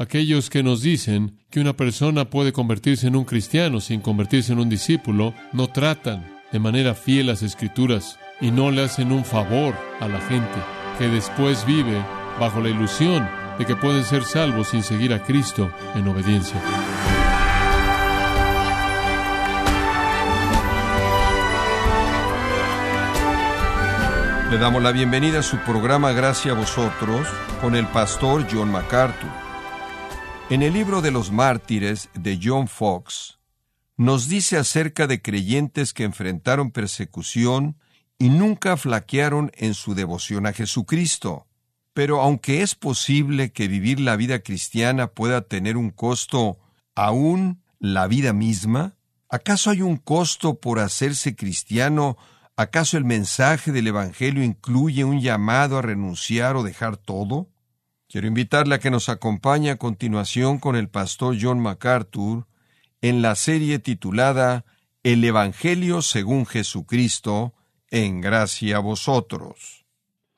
Aquellos que nos dicen que una persona puede convertirse en un cristiano sin convertirse en un discípulo, no tratan de manera fiel las escrituras y no le hacen un favor a la gente que después vive bajo la ilusión de que pueden ser salvos sin seguir a Cristo en obediencia. Le damos la bienvenida a su programa Gracias a vosotros con el pastor John MacArthur. En el libro de los mártires de John Fox, nos dice acerca de creyentes que enfrentaron persecución y nunca flaquearon en su devoción a Jesucristo. Pero aunque es posible que vivir la vida cristiana pueda tener un costo aún la vida misma, ¿acaso hay un costo por hacerse cristiano? ¿Acaso el mensaje del Evangelio incluye un llamado a renunciar o dejar todo? Quiero invitarle a que nos acompañe a continuación con el pastor John MacArthur en la serie titulada El Evangelio según Jesucristo, en gracia a vosotros.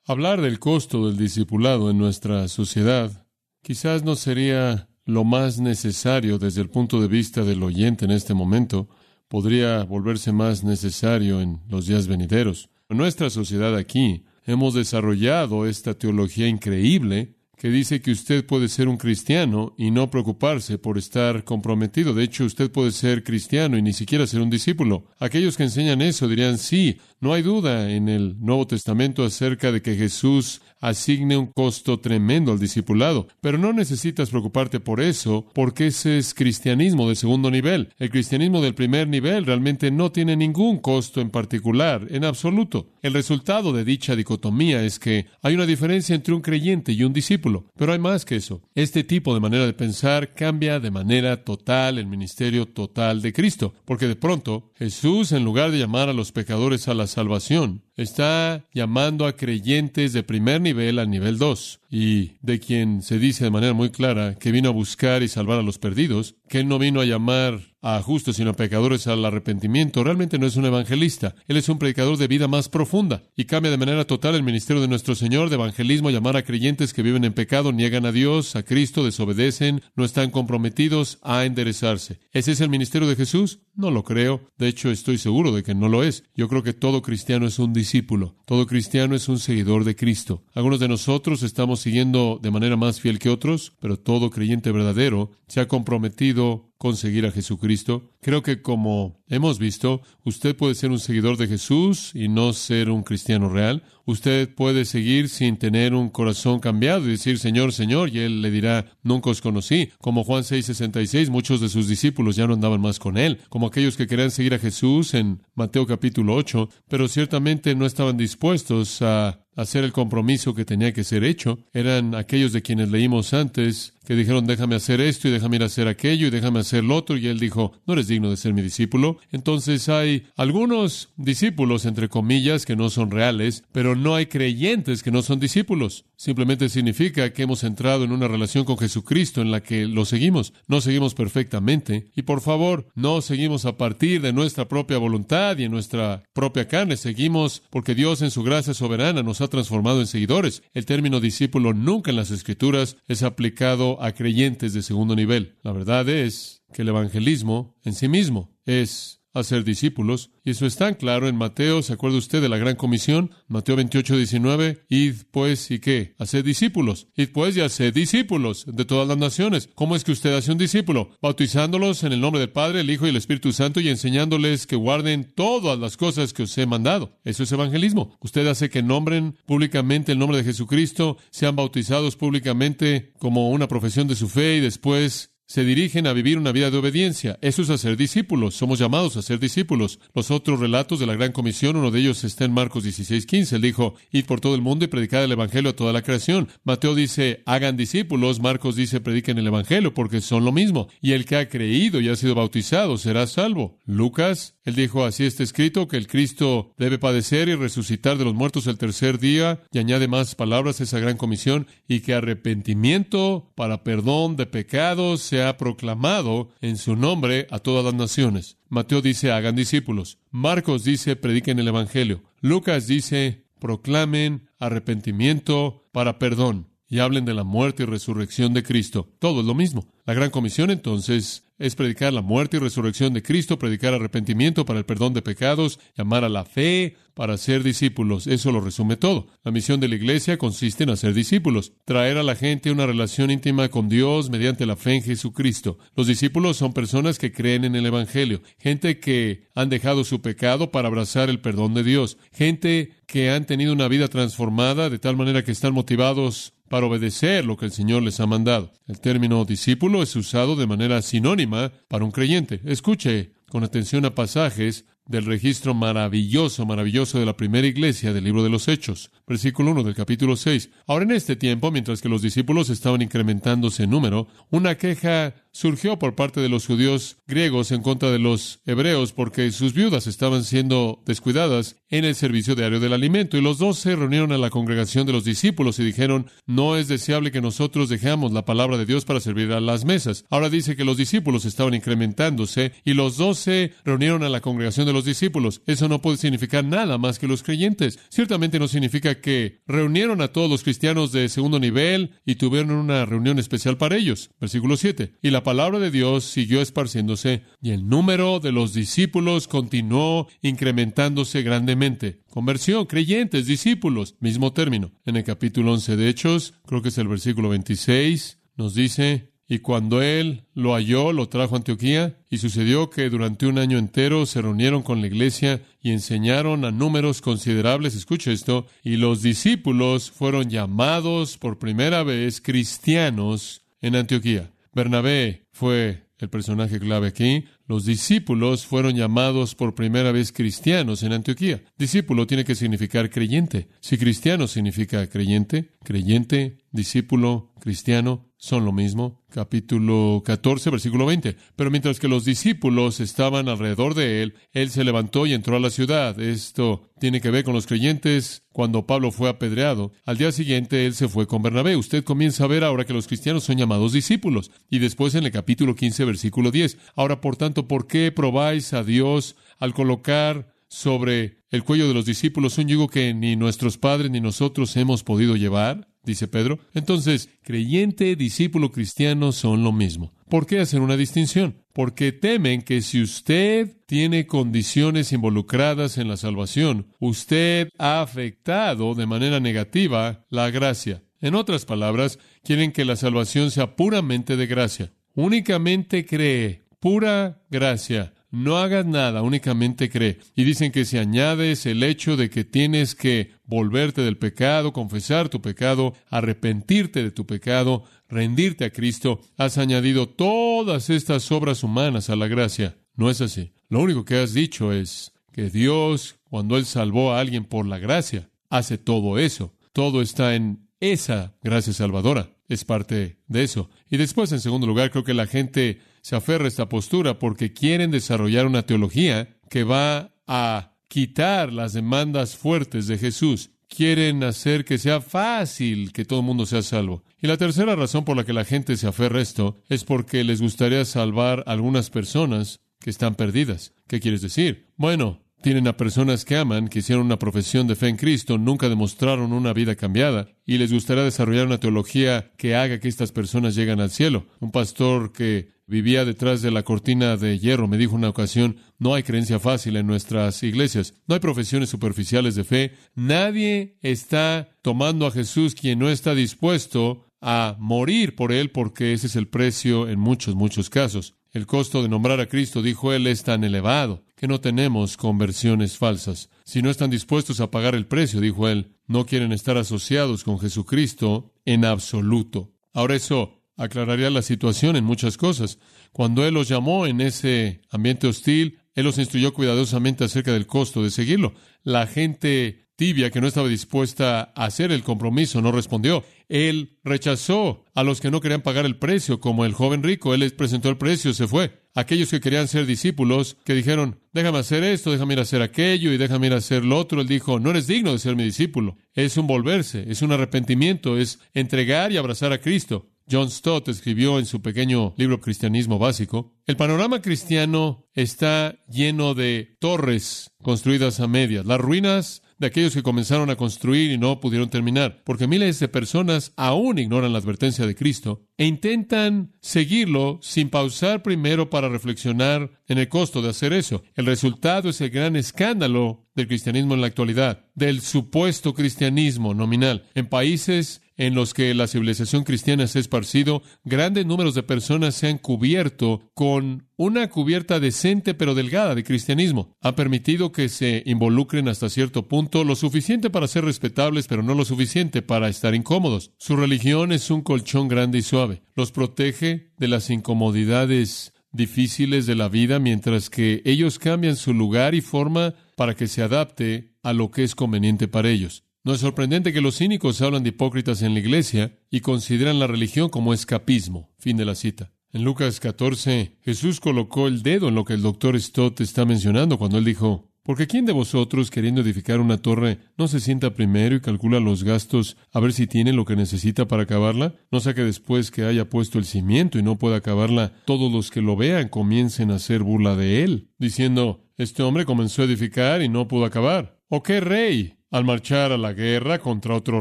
Hablar del costo del discipulado en nuestra sociedad quizás no sería lo más necesario desde el punto de vista del oyente en este momento, podría volverse más necesario en los días venideros. En nuestra sociedad aquí hemos desarrollado esta teología increíble que dice que usted puede ser un cristiano y no preocuparse por estar comprometido. De hecho, usted puede ser cristiano y ni siquiera ser un discípulo. Aquellos que enseñan eso dirían, sí, no hay duda en el Nuevo Testamento acerca de que Jesús asigne un costo tremendo al discipulado, pero no necesitas preocuparte por eso, porque ese es cristianismo de segundo nivel. El cristianismo del primer nivel realmente no tiene ningún costo en particular, en absoluto. El resultado de dicha dicotomía es que hay una diferencia entre un creyente y un discípulo, pero hay más que eso. Este tipo de manera de pensar cambia de manera total el ministerio total de Cristo, porque de pronto Jesús, en lugar de llamar a los pecadores a la salvación, está llamando a creyentes de primer nivel al nivel 2, y de quien se dice de manera muy clara que vino a buscar y salvar a los perdidos, que él no vino a llamar a justos sino a pecadores al arrepentimiento, realmente no es un evangelista. Él es un predicador de vida más profunda y cambia de manera total el ministerio de nuestro Señor de evangelismo, llamar a creyentes que viven en pecado, niegan a Dios, a Cristo, desobedecen, no están comprometidos a enderezarse. ¿Ese es el ministerio de Jesús? No lo creo. De hecho, estoy seguro de que no lo es. Yo creo que todo cristiano es un discípulo. Todo cristiano es un seguidor de Cristo. Algunos de nosotros estamos siguiendo de manera más fiel que otros, pero todo creyente verdadero se ha comprometido conseguir a Jesucristo. Creo que como hemos visto, usted puede ser un seguidor de Jesús y no ser un cristiano real. Usted puede seguir sin tener un corazón cambiado y decir Señor, Señor, y Él le dirá, nunca os conocí. Como Juan 6:66, muchos de sus discípulos ya no andaban más con Él, como aquellos que querían seguir a Jesús en Mateo capítulo 8, pero ciertamente no estaban dispuestos a hacer el compromiso que tenía que ser hecho. Eran aquellos de quienes leímos antes que dijeron, déjame hacer esto y déjame ir a hacer aquello y déjame hacer lo otro. Y él dijo, no eres digno de ser mi discípulo. Entonces hay algunos discípulos, entre comillas, que no son reales, pero no hay creyentes que no son discípulos. Simplemente significa que hemos entrado en una relación con Jesucristo en la que lo seguimos. No seguimos perfectamente. Y por favor, no seguimos a partir de nuestra propia voluntad y en nuestra propia carne. Seguimos porque Dios en su gracia soberana nos ha transformado en seguidores. El término discípulo nunca en las Escrituras es aplicado a creyentes de segundo nivel. La verdad es que el evangelismo en sí mismo es hacer discípulos. Y eso es tan claro en Mateo, ¿se acuerda usted de la gran comisión? Mateo 28, 19, id pues y qué, haced discípulos. Id pues y haced discípulos de todas las naciones. ¿Cómo es que usted hace un discípulo? Bautizándolos en el nombre del Padre, el Hijo y el Espíritu Santo y enseñándoles que guarden todas las cosas que os he mandado. Eso es evangelismo. Usted hace que nombren públicamente el nombre de Jesucristo, sean bautizados públicamente como una profesión de su fe y después se dirigen a vivir una vida de obediencia. Eso es hacer discípulos. Somos llamados a ser discípulos. Los otros relatos de la Gran Comisión, uno de ellos está en Marcos 16, 15. Él dijo, id por todo el mundo y predicad el Evangelio a toda la creación. Mateo dice, hagan discípulos. Marcos dice, prediquen el Evangelio porque son lo mismo. Y el que ha creído y ha sido bautizado será salvo. Lucas, él dijo, así está escrito, que el Cristo debe padecer y resucitar de los muertos el tercer día. Y añade más palabras a esa Gran Comisión y que arrepentimiento para perdón de pecados ha proclamado en su nombre a todas las naciones. Mateo dice, hagan discípulos. Marcos dice, prediquen el Evangelio. Lucas dice, proclamen arrepentimiento para perdón. Y hablen de la muerte y resurrección de Cristo. Todo es lo mismo. La gran comisión entonces es predicar la muerte y resurrección de Cristo, predicar arrepentimiento para el perdón de pecados, llamar a la fe para ser discípulos. Eso lo resume todo. La misión de la iglesia consiste en hacer discípulos, traer a la gente una relación íntima con Dios mediante la fe en Jesucristo. Los discípulos son personas que creen en el Evangelio, gente que han dejado su pecado para abrazar el perdón de Dios, gente que han tenido una vida transformada de tal manera que están motivados para obedecer lo que el Señor les ha mandado. El término discípulo es usado de manera sinónima para un creyente. Escuche con atención a pasajes del registro maravilloso, maravilloso de la primera iglesia del libro de los Hechos, versículo 1 del capítulo 6. Ahora en este tiempo, mientras que los discípulos estaban incrementándose en número, una queja surgió por parte de los judíos griegos en contra de los hebreos porque sus viudas estaban siendo descuidadas en el servicio diario del alimento. Y los dos se reunieron a la congregación de los discípulos y dijeron, no es deseable que nosotros dejemos la palabra de Dios para servir a las mesas. Ahora dice que los discípulos estaban incrementándose y los dos se reunieron a la congregación de los discípulos. Eso no puede significar nada más que los creyentes. Ciertamente no significa que reunieron a todos los cristianos de segundo nivel y tuvieron una reunión especial para ellos. Versículo 7. Y la la palabra de Dios siguió esparciéndose y el número de los discípulos continuó incrementándose grandemente. Conversión, creyentes, discípulos, mismo término. En el capítulo 11 de Hechos, creo que es el versículo 26, nos dice, y cuando él lo halló, lo trajo a Antioquía, y sucedió que durante un año entero se reunieron con la iglesia y enseñaron a números considerables, escucha esto, y los discípulos fueron llamados por primera vez cristianos en Antioquía. Bernabé fue el personaje clave aquí. Los discípulos fueron llamados por primera vez cristianos en Antioquía. Discípulo tiene que significar creyente. Si cristiano significa creyente, creyente, discípulo, cristiano, son lo mismo. Capítulo 14, versículo 20. Pero mientras que los discípulos estaban alrededor de él, él se levantó y entró a la ciudad. Esto tiene que ver con los creyentes cuando Pablo fue apedreado. Al día siguiente él se fue con Bernabé. Usted comienza a ver ahora que los cristianos son llamados discípulos. Y después en el capítulo 15, versículo 10. Ahora, por tanto, ¿por qué probáis a Dios al colocar sobre el cuello de los discípulos un yugo que ni nuestros padres ni nosotros hemos podido llevar? dice Pedro. Entonces, creyente, discípulo cristiano son lo mismo. ¿Por qué hacer una distinción? Porque temen que si usted tiene condiciones involucradas en la salvación, usted ha afectado de manera negativa la gracia. En otras palabras, quieren que la salvación sea puramente de gracia. Únicamente cree, pura gracia. No hagas nada, únicamente cree. Y dicen que si añades el hecho de que tienes que volverte del pecado, confesar tu pecado, arrepentirte de tu pecado, rendirte a Cristo, has añadido todas estas obras humanas a la gracia. No es así. Lo único que has dicho es que Dios, cuando Él salvó a alguien por la gracia, hace todo eso. Todo está en esa gracia salvadora. Es parte de eso. Y después, en segundo lugar, creo que la gente se aferra a esta postura porque quieren desarrollar una teología que va a quitar las demandas fuertes de Jesús. Quieren hacer que sea fácil que todo el mundo sea salvo. Y la tercera razón por la que la gente se aferra a esto es porque les gustaría salvar a algunas personas que están perdidas. ¿Qué quieres decir? Bueno, tienen a personas que aman, que hicieron una profesión de fe en Cristo, nunca demostraron una vida cambiada, y les gustaría desarrollar una teología que haga que estas personas lleguen al cielo. Un pastor que vivía detrás de la cortina de hierro me dijo una ocasión, no hay creencia fácil en nuestras iglesias, no hay profesiones superficiales de fe, nadie está tomando a Jesús quien no está dispuesto a morir por él porque ese es el precio en muchos, muchos casos. El costo de nombrar a Cristo, dijo él, es tan elevado que no tenemos conversiones falsas. Si no están dispuestos a pagar el precio, dijo él, no quieren estar asociados con Jesucristo en absoluto. Ahora eso aclararía la situación en muchas cosas. Cuando Él los llamó en ese ambiente hostil, Él los instruyó cuidadosamente acerca del costo de seguirlo. La gente tibia que no estaba dispuesta a hacer el compromiso no respondió. Él rechazó a los que no querían pagar el precio, como el joven rico. Él les presentó el precio, se fue. Aquellos que querían ser discípulos, que dijeron, déjame hacer esto, déjame ir a hacer aquello y déjame ir a hacer lo otro. Él dijo, no eres digno de ser mi discípulo. Es un volverse, es un arrepentimiento, es entregar y abrazar a Cristo. John Stott escribió en su pequeño libro Cristianismo Básico, el panorama cristiano está lleno de torres construidas a medias. Las ruinas de aquellos que comenzaron a construir y no pudieron terminar, porque miles de personas aún ignoran la advertencia de Cristo e intentan seguirlo sin pausar primero para reflexionar en el costo de hacer eso. El resultado es el gran escándalo del cristianismo en la actualidad, del supuesto cristianismo nominal. En países en los que la civilización cristiana se ha esparcido, grandes números de personas se han cubierto con una cubierta decente pero delgada de cristianismo. Ha permitido que se involucren hasta cierto punto, lo suficiente para ser respetables, pero no lo suficiente para estar incómodos. Su religión es un colchón grande y suave. Los protege de las incomodidades difíciles de la vida mientras que ellos cambian su lugar y forma para que se adapte a lo que es conveniente para ellos. No es sorprendente que los cínicos hablan de hipócritas en la iglesia y consideran la religión como escapismo. Fin de la cita. En Lucas 14, Jesús colocó el dedo en lo que el doctor Stott está mencionando cuando él dijo, porque ¿quién de vosotros, queriendo edificar una torre, no se sienta primero y calcula los gastos a ver si tiene lo que necesita para acabarla? No sea que después que haya puesto el cimiento y no pueda acabarla, todos los que lo vean comiencen a hacer burla de él, diciendo, este hombre comenzó a edificar y no pudo acabar. ¿O qué rey al marchar a la guerra contra otro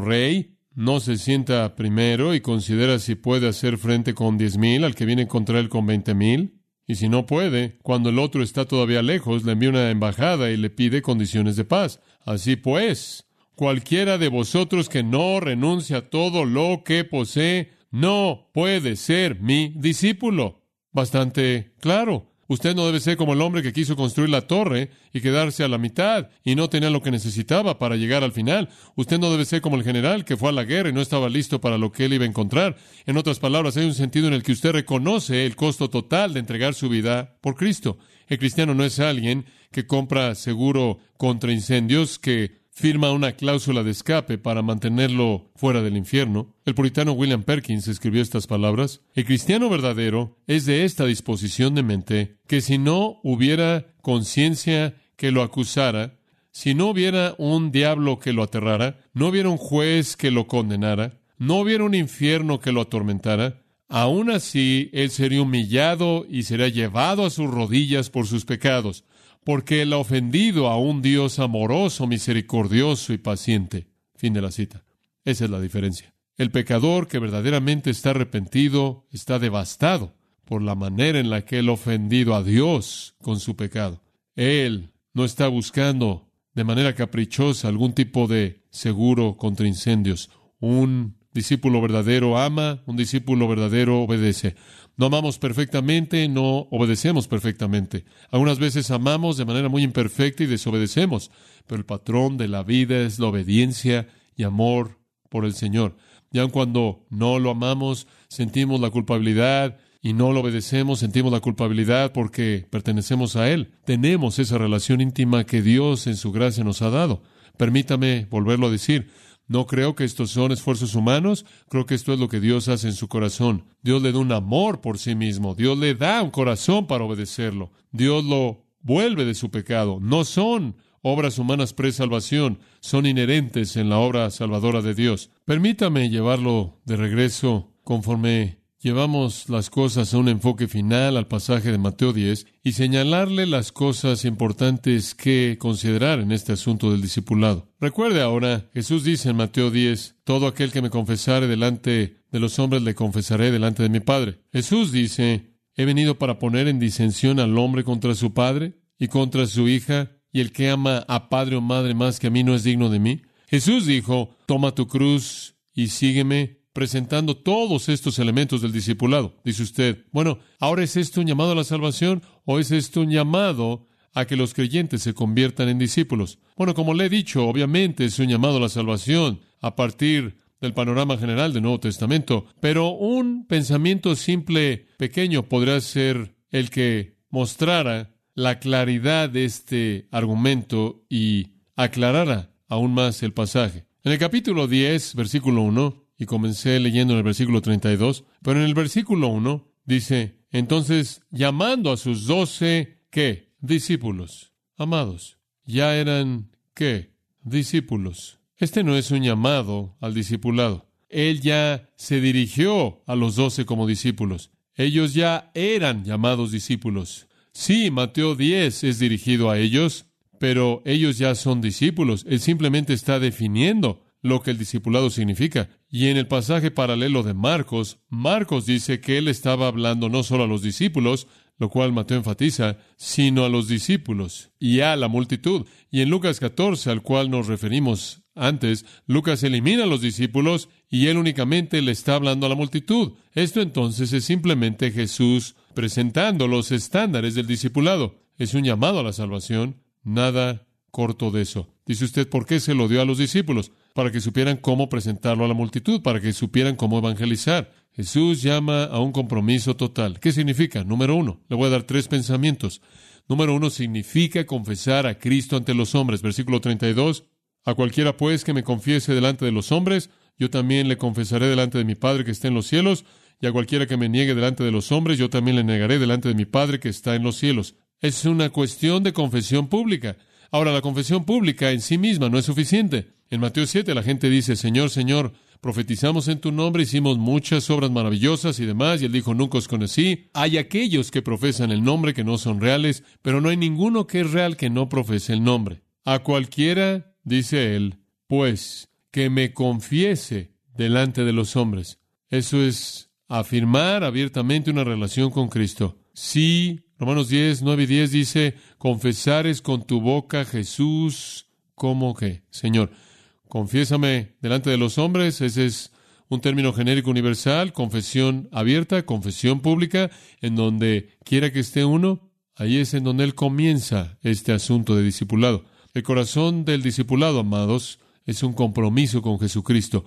rey, no se sienta primero y considera si puede hacer frente con diez mil al que viene contra él con veinte mil. Y si no puede, cuando el otro está todavía lejos, le envía una embajada y le pide condiciones de paz. Así pues, cualquiera de vosotros que no renuncia a todo lo que posee, no puede ser mi discípulo. Bastante claro. Usted no debe ser como el hombre que quiso construir la torre y quedarse a la mitad y no tenía lo que necesitaba para llegar al final. Usted no debe ser como el general que fue a la guerra y no estaba listo para lo que él iba a encontrar. En otras palabras, hay un sentido en el que usted reconoce el costo total de entregar su vida por Cristo. El cristiano no es alguien que compra seguro contra incendios, que firma una cláusula de escape para mantenerlo fuera del infierno. El puritano William Perkins escribió estas palabras. El cristiano verdadero es de esta disposición de mente que si no hubiera conciencia que lo acusara, si no hubiera un diablo que lo aterrara, no hubiera un juez que lo condenara, no hubiera un infierno que lo atormentara, aún así él sería humillado y sería llevado a sus rodillas por sus pecados porque él ha ofendido a un Dios amoroso, misericordioso y paciente. Fin de la cita. Esa es la diferencia. El pecador que verdaderamente está arrepentido está devastado por la manera en la que él ha ofendido a Dios con su pecado. Él no está buscando de manera caprichosa algún tipo de seguro contra incendios. Un discípulo verdadero ama, un discípulo verdadero obedece. No amamos perfectamente, no obedecemos perfectamente. Algunas veces amamos de manera muy imperfecta y desobedecemos, pero el patrón de la vida es la obediencia y amor por el Señor. Y aun cuando no lo amamos, sentimos la culpabilidad y no lo obedecemos, sentimos la culpabilidad porque pertenecemos a Él. Tenemos esa relación íntima que Dios en su gracia nos ha dado. Permítame volverlo a decir. No creo que estos son esfuerzos humanos, creo que esto es lo que Dios hace en su corazón. Dios le da un amor por sí mismo, Dios le da un corazón para obedecerlo, Dios lo vuelve de su pecado. No son obras humanas pre-salvación, son inherentes en la obra salvadora de Dios. Permítame llevarlo de regreso conforme llevamos las cosas a un enfoque final al pasaje de Mateo 10 y señalarle las cosas importantes que considerar en este asunto del discipulado. Recuerde ahora, Jesús dice en Mateo 10, todo aquel que me confesare delante de los hombres le confesaré delante de mi Padre. Jesús dice, he venido para poner en disensión al hombre contra su padre y contra su hija, y el que ama a padre o madre más que a mí no es digno de mí. Jesús dijo, toma tu cruz y sígueme presentando todos estos elementos del discipulado. Dice usted, bueno, ¿ahora es esto un llamado a la salvación o es esto un llamado a que los creyentes se conviertan en discípulos? Bueno, como le he dicho, obviamente es un llamado a la salvación a partir del panorama general del Nuevo Testamento, pero un pensamiento simple, pequeño, podría ser el que mostrara la claridad de este argumento y aclarara aún más el pasaje. En el capítulo 10, versículo 1, y comencé leyendo en el versículo 32, pero en el versículo 1 dice, entonces llamando a sus doce, ¿qué? Discípulos. Amados, ya eran, ¿qué? Discípulos. Este no es un llamado al discipulado. Él ya se dirigió a los doce como discípulos. Ellos ya eran llamados discípulos. Sí, Mateo 10 es dirigido a ellos, pero ellos ya son discípulos. Él simplemente está definiendo lo que el discipulado significa. Y en el pasaje paralelo de Marcos, Marcos dice que él estaba hablando no solo a los discípulos, lo cual Mateo enfatiza, sino a los discípulos y a la multitud. Y en Lucas 14, al cual nos referimos antes, Lucas elimina a los discípulos y él únicamente le está hablando a la multitud. Esto entonces es simplemente Jesús presentando los estándares del discipulado. Es un llamado a la salvación, nada corto de eso. Dice usted, ¿por qué se lo dio a los discípulos? Para que supieran cómo presentarlo a la multitud, para que supieran cómo evangelizar. Jesús llama a un compromiso total. ¿Qué significa? Número uno, le voy a dar tres pensamientos. Número uno significa confesar a Cristo ante los hombres. Versículo 32. A cualquiera pues que me confiese delante de los hombres, yo también le confesaré delante de mi Padre que está en los cielos, y a cualquiera que me niegue delante de los hombres, yo también le negaré delante de mi Padre que está en los cielos. Es una cuestión de confesión pública. Ahora, la confesión pública en sí misma no es suficiente. En Mateo 7 la gente dice, Señor, Señor, profetizamos en tu nombre, hicimos muchas obras maravillosas y demás, y él dijo, nunca os conocí. Hay aquellos que profesan el nombre que no son reales, pero no hay ninguno que es real que no profese el nombre. A cualquiera, dice él, pues, que me confiese delante de los hombres. Eso es afirmar abiertamente una relación con Cristo. Sí, Romanos 10, 9 y 10 dice, confesares con tu boca Jesús como que, Señor, confiésame delante de los hombres, ese es un término genérico universal, confesión abierta, confesión pública, en donde quiera que esté uno, ahí es en donde él comienza este asunto de discipulado. El corazón del discipulado, amados, es un compromiso con Jesucristo.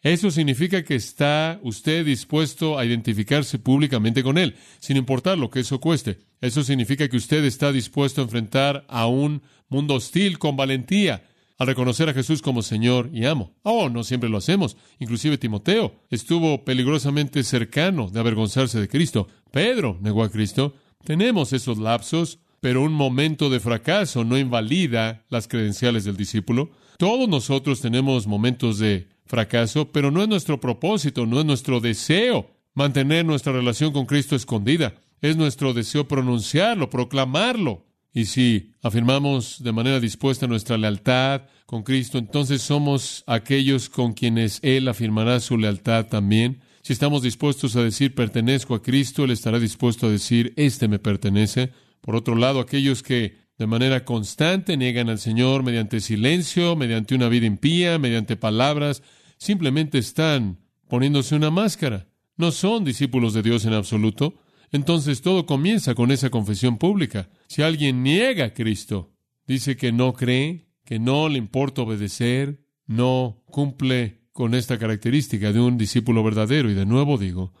Eso significa que está usted dispuesto a identificarse públicamente con Él, sin importar lo que eso cueste. Eso significa que usted está dispuesto a enfrentar a un mundo hostil con valentía, al reconocer a Jesús como Señor y amo. Oh, no siempre lo hacemos. Inclusive Timoteo estuvo peligrosamente cercano de avergonzarse de Cristo. Pedro negó a Cristo. Tenemos esos lapsos, pero un momento de fracaso no invalida las credenciales del discípulo. Todos nosotros tenemos momentos de fracaso, pero no es nuestro propósito, no es nuestro deseo mantener nuestra relación con Cristo escondida. Es nuestro deseo pronunciarlo, proclamarlo. Y si afirmamos de manera dispuesta nuestra lealtad con Cristo, entonces somos aquellos con quienes Él afirmará su lealtad también. Si estamos dispuestos a decir pertenezco a Cristo, Él estará dispuesto a decir este me pertenece. Por otro lado, aquellos que de manera constante niegan al Señor mediante silencio, mediante una vida impía, mediante palabras, simplemente están poniéndose una máscara. No son discípulos de Dios en absoluto. Entonces todo comienza con esa confesión pública. Si alguien niega a Cristo, dice que no cree, que no le importa obedecer, no cumple con esta característica de un discípulo verdadero. Y de nuevo digo,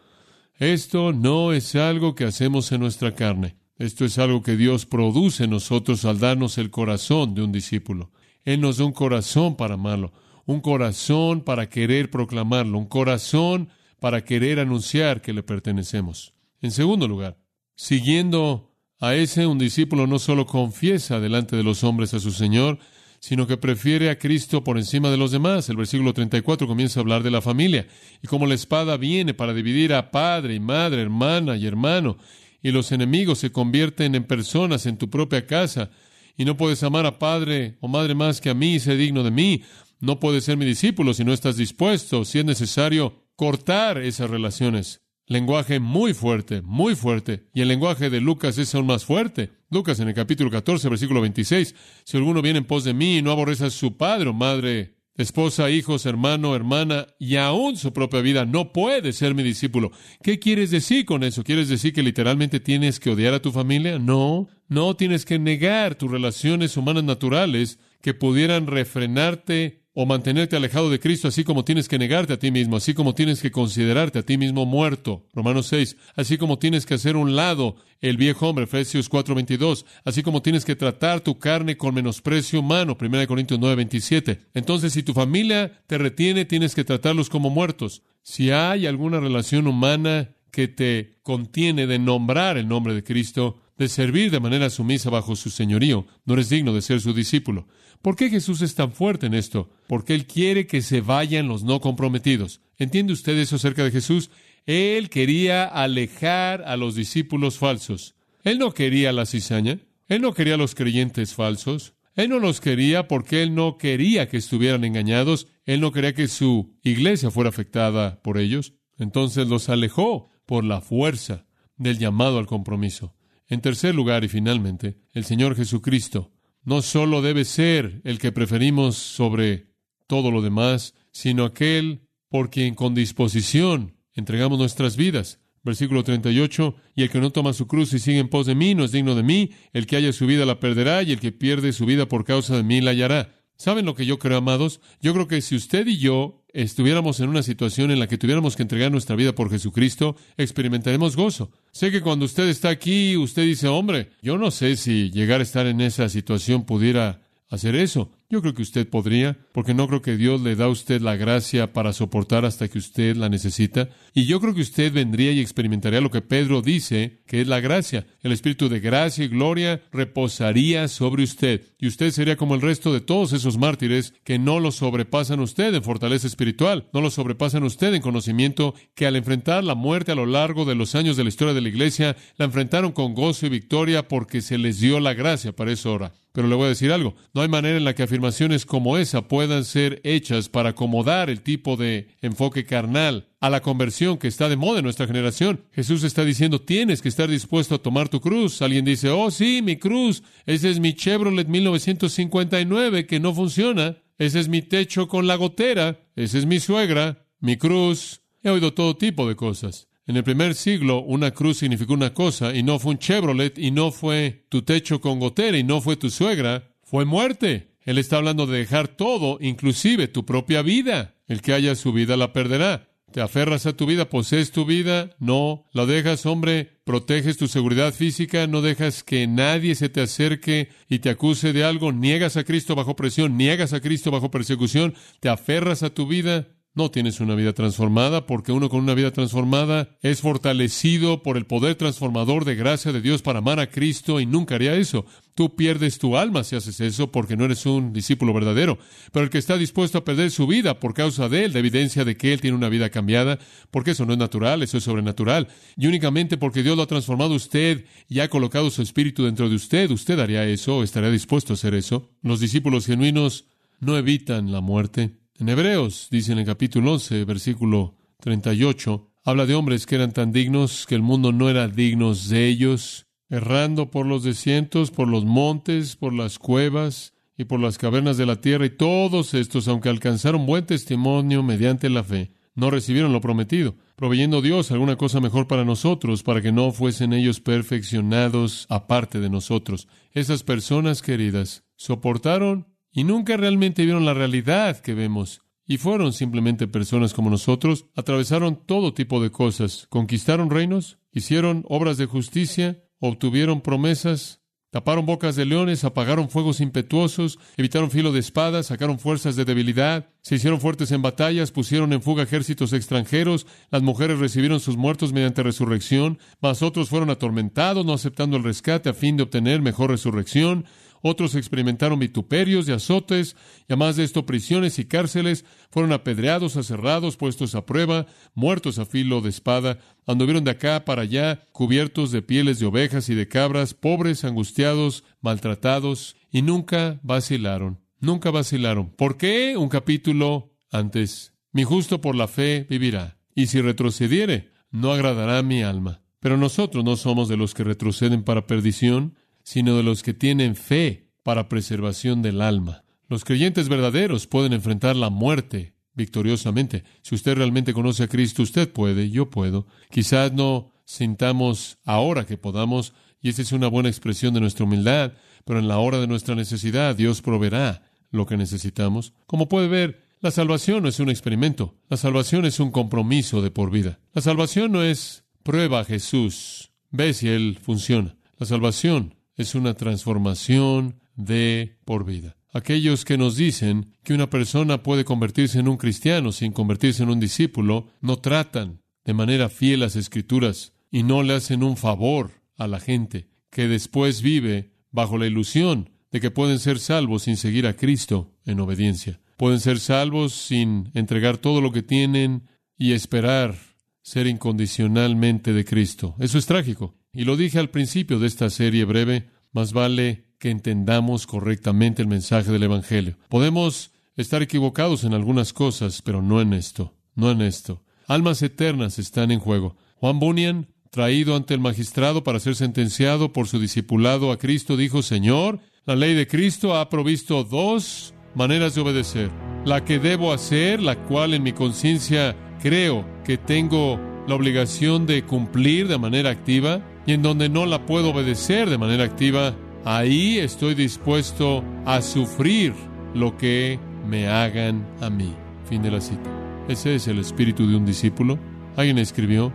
esto no es algo que hacemos en nuestra carne. Esto es algo que Dios produce en nosotros al darnos el corazón de un discípulo. Él nos da un corazón para amarlo, un corazón para querer proclamarlo, un corazón para querer anunciar que le pertenecemos. En segundo lugar, siguiendo a ese, un discípulo no solo confiesa delante de los hombres a su Señor, sino que prefiere a Cristo por encima de los demás. El versículo 34 comienza a hablar de la familia y cómo la espada viene para dividir a padre y madre, hermana y hermano, y los enemigos se convierten en personas en tu propia casa, y no puedes amar a padre o madre más que a mí y ser digno de mí. No puedes ser mi discípulo si no estás dispuesto, si es necesario, cortar esas relaciones. Lenguaje muy fuerte, muy fuerte. Y el lenguaje de Lucas es aún más fuerte. Lucas en el capítulo 14, versículo 26. Si alguno viene en pos de mí y no aborrece a su padre o madre esposa, hijos, hermano, hermana y aún su propia vida, no puede ser mi discípulo. ¿Qué quieres decir con eso? ¿Quieres decir que literalmente tienes que odiar a tu familia? No, no tienes que negar tus relaciones humanas naturales que pudieran refrenarte o mantenerte alejado de Cristo, así como tienes que negarte a ti mismo, así como tienes que considerarte a ti mismo muerto, Romanos 6, así como tienes que hacer un lado el viejo hombre, Efesios 4:22, así como tienes que tratar tu carne con menosprecio humano, 1 Corintios 9:27. Entonces, si tu familia te retiene, tienes que tratarlos como muertos. Si hay alguna relación humana que te contiene de nombrar el nombre de Cristo, de servir de manera sumisa bajo su señorío, no eres digno de ser su discípulo. ¿Por qué Jesús es tan fuerte en esto? Porque Él quiere que se vayan los no comprometidos. ¿Entiende usted eso acerca de Jesús? Él quería alejar a los discípulos falsos. Él no quería la cizaña. Él no quería a los creyentes falsos. Él no los quería porque él no quería que estuvieran engañados, él no quería que su iglesia fuera afectada por ellos. Entonces los alejó por la fuerza del llamado al compromiso. En tercer lugar y finalmente, el Señor Jesucristo no solo debe ser el que preferimos sobre todo lo demás, sino aquel por quien con disposición entregamos nuestras vidas. Versículo 38, y el que no toma su cruz y sigue en pos de mí no es digno de mí, el que haya su vida la perderá, y el que pierde su vida por causa de mí la hallará. ¿Saben lo que yo creo, amados? Yo creo que si usted y yo estuviéramos en una situación en la que tuviéramos que entregar nuestra vida por Jesucristo, experimentaremos gozo. Sé que cuando usted está aquí, usted dice, hombre, yo no sé si llegar a estar en esa situación pudiera hacer eso. Yo creo que usted podría, porque no creo que Dios le da a usted la gracia para soportar hasta que usted la necesita. Y yo creo que usted vendría y experimentaría lo que Pedro dice, que es la gracia. El Espíritu de gracia y gloria reposaría sobre usted. Y usted sería como el resto de todos esos mártires que no lo sobrepasan usted en fortaleza espiritual, no lo sobrepasan usted en conocimiento, que al enfrentar la muerte a lo largo de los años de la historia de la Iglesia, la enfrentaron con gozo y victoria porque se les dio la gracia para esa hora. Pero le voy a decir algo, no hay manera en la que afirmaciones como esa puedan ser hechas para acomodar el tipo de enfoque carnal a la conversión que está de moda en nuestra generación. Jesús está diciendo, tienes que estar dispuesto a tomar tu cruz. Alguien dice, oh sí, mi cruz, ese es mi Chevrolet 1959 que no funciona, ese es mi techo con la gotera, ese es mi suegra, mi cruz. He oído todo tipo de cosas. En el primer siglo, una cruz significó una cosa, y no fue un Chevrolet, y no fue tu techo con gotera, y no fue tu suegra, fue muerte. Él está hablando de dejar todo, inclusive tu propia vida. El que haya su vida la perderá. Te aferras a tu vida, posees tu vida, no la dejas, hombre, proteges tu seguridad física, no dejas que nadie se te acerque y te acuse de algo, niegas a Cristo bajo presión, niegas a Cristo bajo persecución, te aferras a tu vida, no tienes una vida transformada porque uno con una vida transformada es fortalecido por el poder transformador de gracia de Dios para amar a Cristo y nunca haría eso. Tú pierdes tu alma si haces eso porque no eres un discípulo verdadero. Pero el que está dispuesto a perder su vida por causa de él, de evidencia de que él tiene una vida cambiada, porque eso no es natural, eso es sobrenatural. Y únicamente porque Dios lo ha transformado usted y ha colocado su espíritu dentro de usted, usted haría eso, estaría dispuesto a hacer eso. Los discípulos genuinos no evitan la muerte. En Hebreos, dice en el capítulo 11, versículo 38, habla de hombres que eran tan dignos que el mundo no era dignos de ellos, errando por los desiertos, por los montes, por las cuevas y por las cavernas de la tierra, y todos estos, aunque alcanzaron buen testimonio mediante la fe, no recibieron lo prometido, proveyendo Dios alguna cosa mejor para nosotros, para que no fuesen ellos perfeccionados aparte de nosotros. Esas personas queridas soportaron y nunca realmente vieron la realidad que vemos. Y fueron simplemente personas como nosotros, atravesaron todo tipo de cosas, conquistaron reinos, hicieron obras de justicia, obtuvieron promesas, taparon bocas de leones, apagaron fuegos impetuosos, evitaron filo de espadas, sacaron fuerzas de debilidad, se hicieron fuertes en batallas, pusieron en fuga ejércitos extranjeros, las mujeres recibieron sus muertos mediante resurrección, mas otros fueron atormentados, no aceptando el rescate a fin de obtener mejor resurrección, otros experimentaron vituperios y azotes, y además de esto prisiones y cárceles, fueron apedreados, aserrados, puestos a prueba, muertos a filo de espada, anduvieron de acá para allá, cubiertos de pieles de ovejas y de cabras, pobres, angustiados, maltratados, y nunca vacilaron, nunca vacilaron. ¿Por qué? Un capítulo antes. Mi justo por la fe vivirá, y si retrocediere, no agradará mi alma. Pero nosotros no somos de los que retroceden para perdición, sino de los que tienen fe para preservación del alma. Los creyentes verdaderos pueden enfrentar la muerte victoriosamente. Si usted realmente conoce a Cristo, usted puede, yo puedo. Quizás no sintamos ahora que podamos, y esa es una buena expresión de nuestra humildad, pero en la hora de nuestra necesidad Dios proveerá lo que necesitamos. Como puede ver, la salvación no es un experimento, la salvación es un compromiso de por vida. La salvación no es prueba a Jesús, ve si Él funciona. La salvación es una transformación de por vida. Aquellos que nos dicen que una persona puede convertirse en un cristiano sin convertirse en un discípulo, no tratan de manera fiel las escrituras y no le hacen un favor a la gente que después vive bajo la ilusión de que pueden ser salvos sin seguir a Cristo en obediencia. Pueden ser salvos sin entregar todo lo que tienen y esperar ser incondicionalmente de Cristo. Eso es trágico. Y lo dije al principio de esta serie breve, más vale que entendamos correctamente el mensaje del Evangelio. Podemos estar equivocados en algunas cosas, pero no en esto, no en esto. Almas eternas están en juego. Juan Bunyan, traído ante el magistrado para ser sentenciado por su discipulado a Cristo, dijo, Señor, la ley de Cristo ha provisto dos maneras de obedecer. La que debo hacer, la cual en mi conciencia creo que tengo la obligación de cumplir de manera activa, y en donde no la puedo obedecer de manera activa, ahí estoy dispuesto a sufrir lo que me hagan a mí. Fin de la cita. Ese es el espíritu de un discípulo. Alguien escribió,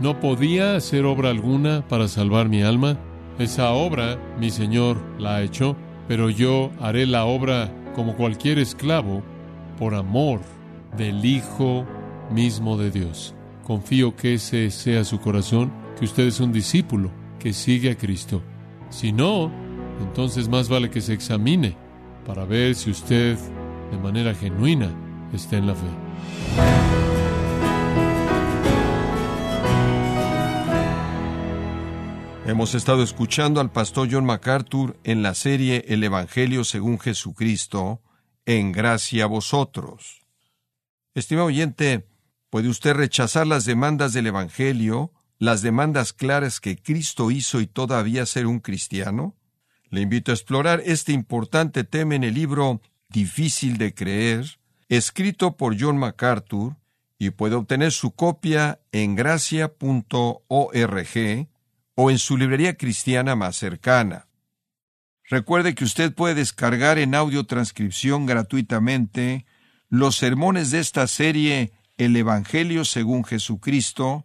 no podía hacer obra alguna para salvar mi alma. Esa obra mi Señor la ha hecho, pero yo haré la obra como cualquier esclavo por amor del Hijo mismo de Dios. Confío que ese sea su corazón, que usted es un discípulo que sigue a Cristo. Si no, entonces más vale que se examine para ver si usted de manera genuina está en la fe. Hemos estado escuchando al pastor John MacArthur en la serie El Evangelio según Jesucristo, en gracia a vosotros. Estimado oyente, ¿puede usted rechazar las demandas del Evangelio, las demandas claras que Cristo hizo y todavía ser un cristiano? Le invito a explorar este importante tema en el libro Difícil de creer, escrito por John MacArthur, y puede obtener su copia en gracia.org o en su librería cristiana más cercana. Recuerde que usted puede descargar en audio transcripción gratuitamente los sermones de esta serie El Evangelio según Jesucristo,